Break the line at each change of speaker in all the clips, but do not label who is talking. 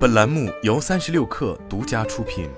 本栏目由三十六氪独家出品。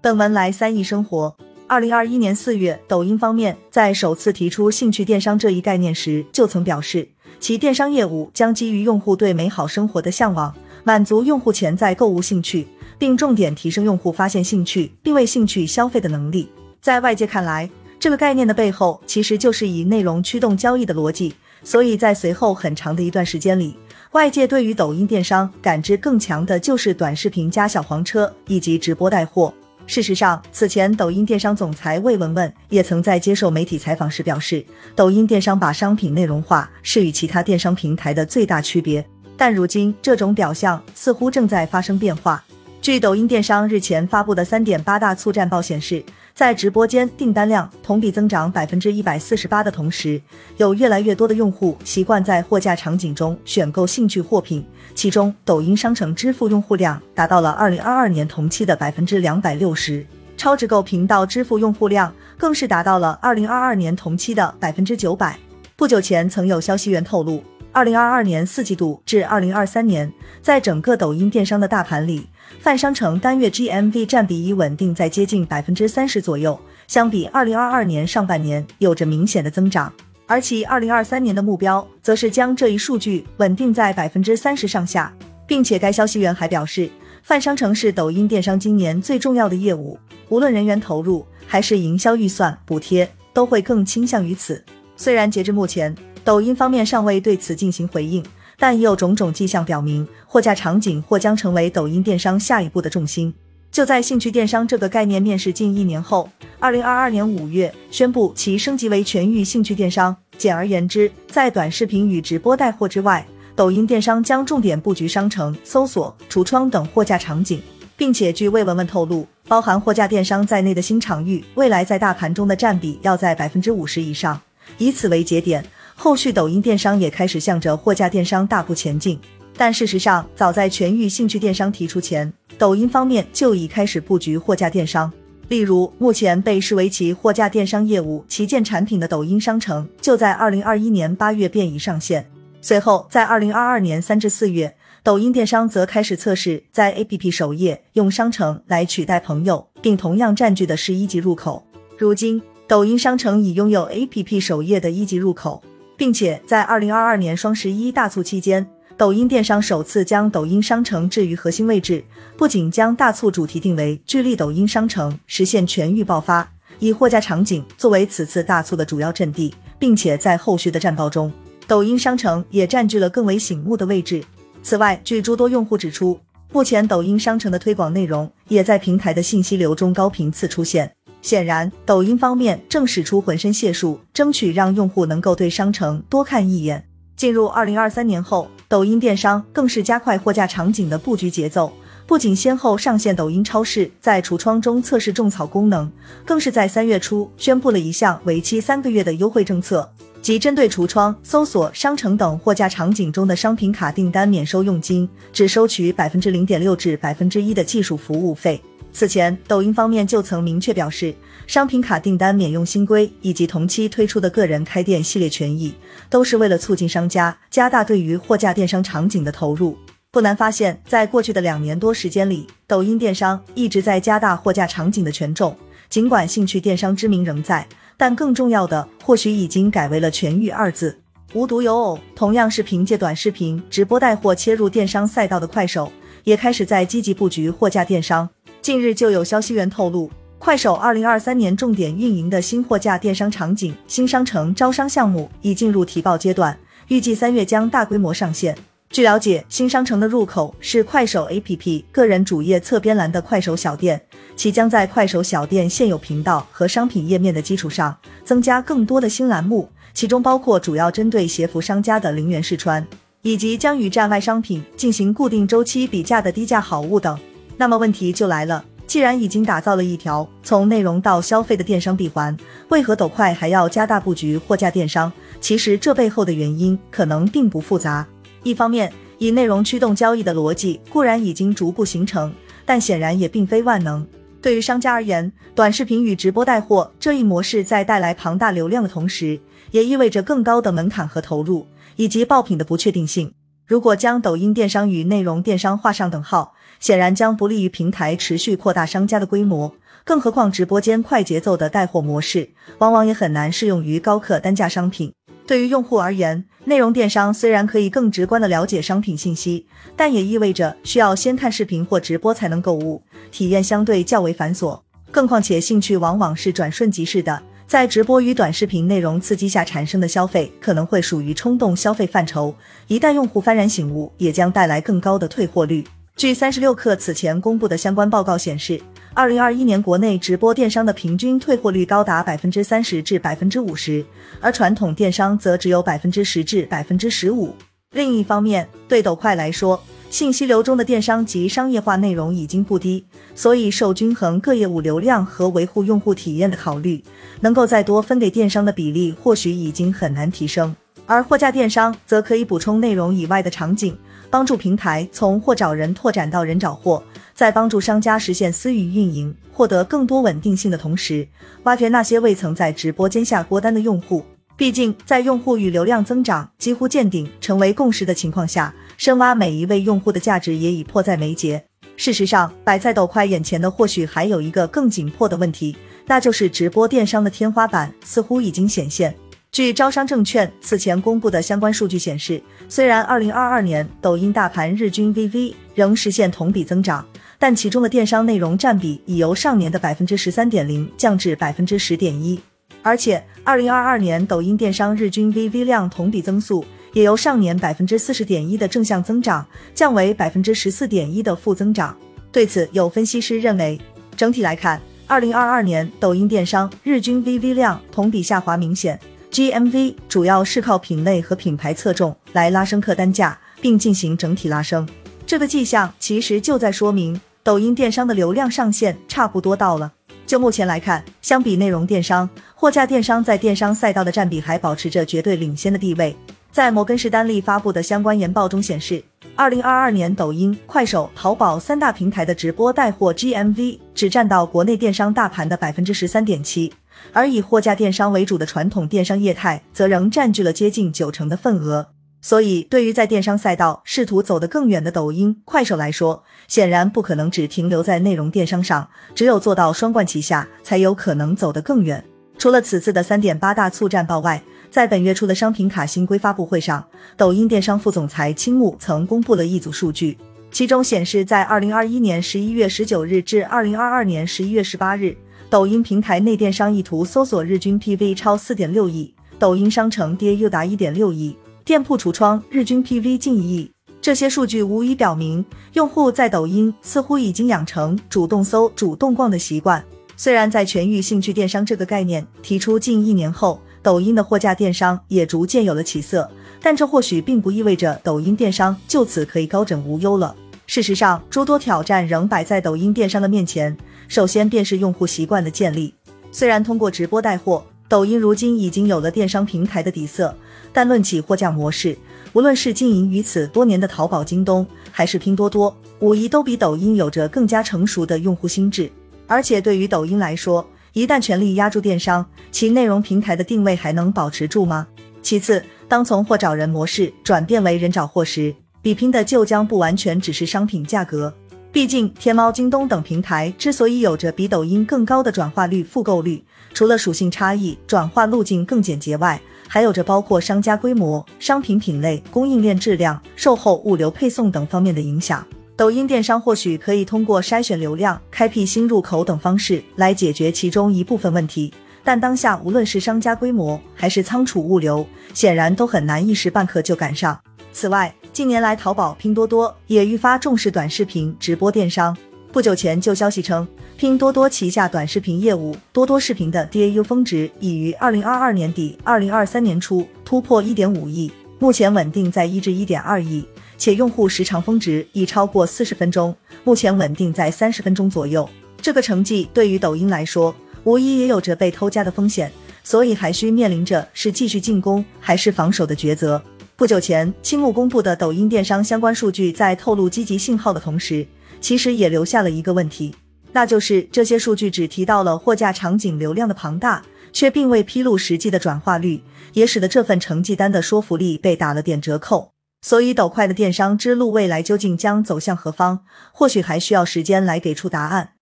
本文来三亿生活。二零二一年四月，抖音方面在首次提出兴趣电商这一概念时，就曾表示，其电商业务将基于用户对美好生活的向往，满足用户潜在购物兴趣，并重点提升用户发现兴趣并为兴趣消费的能力。在外界看来，这个概念的背后其实就是以内容驱动交易的逻辑，所以在随后很长的一段时间里，外界对于抖音电商感知更强的就是短视频加小黄车以及直播带货。事实上，此前抖音电商总裁魏文文也曾在接受媒体采访时表示，抖音电商把商品内容化是与其他电商平台的最大区别。但如今，这种表象似乎正在发生变化。据抖音电商日前发布的三点八大促战报显示，在直播间订单量同比增长百分之一百四十八的同时，有越来越多的用户习惯在货架场景中选购兴趣货品。其中，抖音商城支付用户量达到了二零二二年同期的百分之两百六十，超值购频道支付用户量更是达到了二零二二年同期的百分之九百。不久前，曾有消息源透露，二零二二年四季度至二零二三年，在整个抖音电商的大盘里。泛商城单月 GMV 占比已稳定在接近百分之三十左右，相比二零二二年上半年有着明显的增长，而其二零二三年的目标则是将这一数据稳定在百分之三十上下，并且该消息源还表示，泛商城是抖音电商今年最重要的业务，无论人员投入还是营销预算补贴，都会更倾向于此。虽然截至目前，抖音方面尚未对此进行回应。但已有种种迹象表明，货架场景或将成为抖音电商下一步的重心。就在兴趣电商这个概念面世近一年后，二零二二年五月宣布其升级为全域兴趣电商。简而言之，在短视频与直播带货之外，抖音电商将重点布局商城、搜索、橱窗等货架场景，并且据魏文文透露，包含货架电商在内的新场域，未来在大盘中的占比要在百分之五十以上。以此为节点。后续抖音电商也开始向着货架电商大步前进，但事实上，早在全域兴趣电商提出前，抖音方面就已开始布局货架电商。例如，目前被视为其货架电商业务旗舰产品的抖音商城，就在二零二一年八月便已上线。随后，在二零二二年三至四月，抖音电商则开始测试在 APP 首页用商城来取代朋友，并同样占据的是一级入口。如今，抖音商城已拥有 APP 首页的一级入口。并且在二零二二年双十一大促期间，抖音电商首次将抖音商城置于核心位置，不仅将大促主题定为“聚力抖音商城，实现全域爆发”，以货架场景作为此次大促的主要阵地，并且在后续的战报中，抖音商城也占据了更为醒目的位置。此外，据诸多用户指出，目前抖音商城的推广内容也在平台的信息流中高频次出现。显然，抖音方面正使出浑身解数，争取让用户能够对商城多看一眼。进入二零二三年后，抖音电商更是加快货架场景的布局节奏，不仅先后上线抖音超市在橱窗中测试种草功能，更是在三月初宣布了一项为期三个月的优惠政策，即针对橱窗、搜索、商城等货架场景中的商品卡订单免收佣金，只收取百分之零点六至百分之一的技术服务费。此前，抖音方面就曾明确表示，商品卡订单免用新规以及同期推出的个人开店系列权益，都是为了促进商家加大对于货架电商场景的投入。不难发现，在过去的两年多时间里，抖音电商一直在加大货架场景的权重。尽管兴趣电商之名仍在，但更重要的或许已经改为了全域二字。无独有偶，同样是凭借短视频直播带货切入电商赛道的快手，也开始在积极布局货架电商。近日就有消息源透露，快手二零二三年重点运营的新货架电商场景新商城招商项目已进入提报阶段，预计三月将大规模上线。据了解，新商城的入口是快手 APP 个人主页侧边栏的快手小店，其将在快手小店现有频道和商品页面的基础上，增加更多的新栏目，其中包括主要针对鞋服商家的零元试穿，以及将与站外商品进行固定周期比价的低价好物等。那么问题就来了，既然已经打造了一条从内容到消费的电商闭环，为何抖快还要加大布局货架电商？其实这背后的原因可能并不复杂。一方面，以内容驱动交易的逻辑固然已经逐步形成，但显然也并非万能。对于商家而言，短视频与直播带货这一模式在带来庞大流量的同时，也意味着更高的门槛和投入。以及爆品的不确定性。如果将抖音电商与内容电商画上等号，显然将不利于平台持续扩大商家的规模。更何况，直播间快节奏的带货模式，往往也很难适用于高客单价商品。对于用户而言，内容电商虽然可以更直观的了解商品信息，但也意味着需要先看视频或直播才能购物，体验相对较为繁琐。更况且，兴趣往往是转瞬即逝的，在直播与短视频内容刺激下产生的消费，可能会属于冲动消费范畴。一旦用户幡然醒悟，也将带来更高的退货率。据三十六氪此前公布的相关报告显示。二零二一年国内直播电商的平均退货率高达百分之三十至百分之五十，而传统电商则只有百分之十至百分之十五。另一方面，对抖快来说，信息流中的电商及商业化内容已经不低，所以受均衡各业务流量和维护用户体验的考虑，能够再多分给电商的比例或许已经很难提升。而货架电商则可以补充内容以外的场景，帮助平台从货找人拓展到人找货。在帮助商家实现私域运营，获得更多稳定性的同时，挖掘那些未曾在直播间下过单的用户。毕竟，在用户与流量增长几乎见顶、成为共识的情况下，深挖每一位用户的价值也已迫在眉睫。事实上，摆在抖快眼前的或许还有一个更紧迫的问题，那就是直播电商的天花板似乎已经显现。据招商证券此前公布的相关数据显示，虽然2022年抖音大盘日均 VV 仍实现同比增长。但其中的电商内容占比已由上年的百分之十三点零降至百分之十点一，而且二零二二年抖音电商日均 VV 量同比增速也由上年百分之四十点一的正向增长降为百分之十四点一的负增长。对此，有分析师认为，整体来看，二零二二年抖音电商日均 VV 量同比下滑明显，GMV 主要是靠品类和品牌侧重来拉升客单价，并进行整体拉升。这个迹象其实就在说明，抖音电商的流量上限差不多到了。就目前来看，相比内容电商，货架电商在电商赛道的占比还保持着绝对领先的地位。在摩根士丹利发布的相关研报中显示，二零二二年抖音、快手、淘宝三大平台的直播带货 GMV 只占到国内电商大盘的百分之十三点七，而以货架电商为主的传统电商业态则仍占据了接近九成的份额。所以，对于在电商赛道试图走得更远的抖音、快手来说，显然不可能只停留在内容电商上，只有做到双冠齐下，才有可能走得更远。除了此次的三点八大促战报外，在本月初的商品卡新规发布会上，抖音电商副总裁青木曾公布了一组数据，其中显示，在二零二一年十一月十九日至二零二二年十一月十八日，抖音平台内电商意图搜索日均 PV 超四点六亿，抖音商城 DAU 达一点六亿。店铺橱窗日均 PV 近一亿，这些数据无疑表明，用户在抖音似乎已经养成主动搜、主动逛的习惯。虽然在全域兴趣电商这个概念提出近一年后，抖音的货架电商也逐渐有了起色，但这或许并不意味着抖音电商就此可以高枕无忧了。事实上，诸多挑战仍摆在抖音电商的面前。首先便是用户习惯的建立。虽然通过直播带货，抖音如今已经有了电商平台的底色。但论起货架模式，无论是经营于此多年的淘宝、京东，还是拼多多，无疑都比抖音有着更加成熟的用户心智。而且对于抖音来说，一旦全力压住电商，其内容平台的定位还能保持住吗？其次，当从货找人模式转变为人找货时，比拼的就将不完全只是商品价格。毕竟，天猫、京东等平台之所以有着比抖音更高的转化率、复购率，除了属性差异、转化路径更简洁外，还有着包括商家规模、商品品类、供应链质量、售后物流配送等方面的影响。抖音电商或许可以通过筛选流量、开辟新入口等方式来解决其中一部分问题，但当下无论是商家规模还是仓储物流，显然都很难一时半刻就赶上。此外，近年来淘宝、拼多多也愈发重视短视频直播电商。不久前就消息称。拼多多旗下短视频业务多多视频的 DAU 峰值已于二零二二年底、二零二三年初突破一点五亿，目前稳定在一至一点二亿，且用户时长峰值已超过四十分钟，目前稳定在三十分钟左右。这个成绩对于抖音来说，无疑也有着被偷家的风险，所以还需面临着是继续进攻还是防守的抉择。不久前，青木公布的抖音电商相关数据在透露积极信号的同时，其实也留下了一个问题。那就是这些数据只提到了货架场景流量的庞大，却并未披露实际的转化率，也使得这份成绩单的说服力被打了点折扣。所以，抖快的电商之路未来究竟将走向何方，或许还需要时间来给出答案。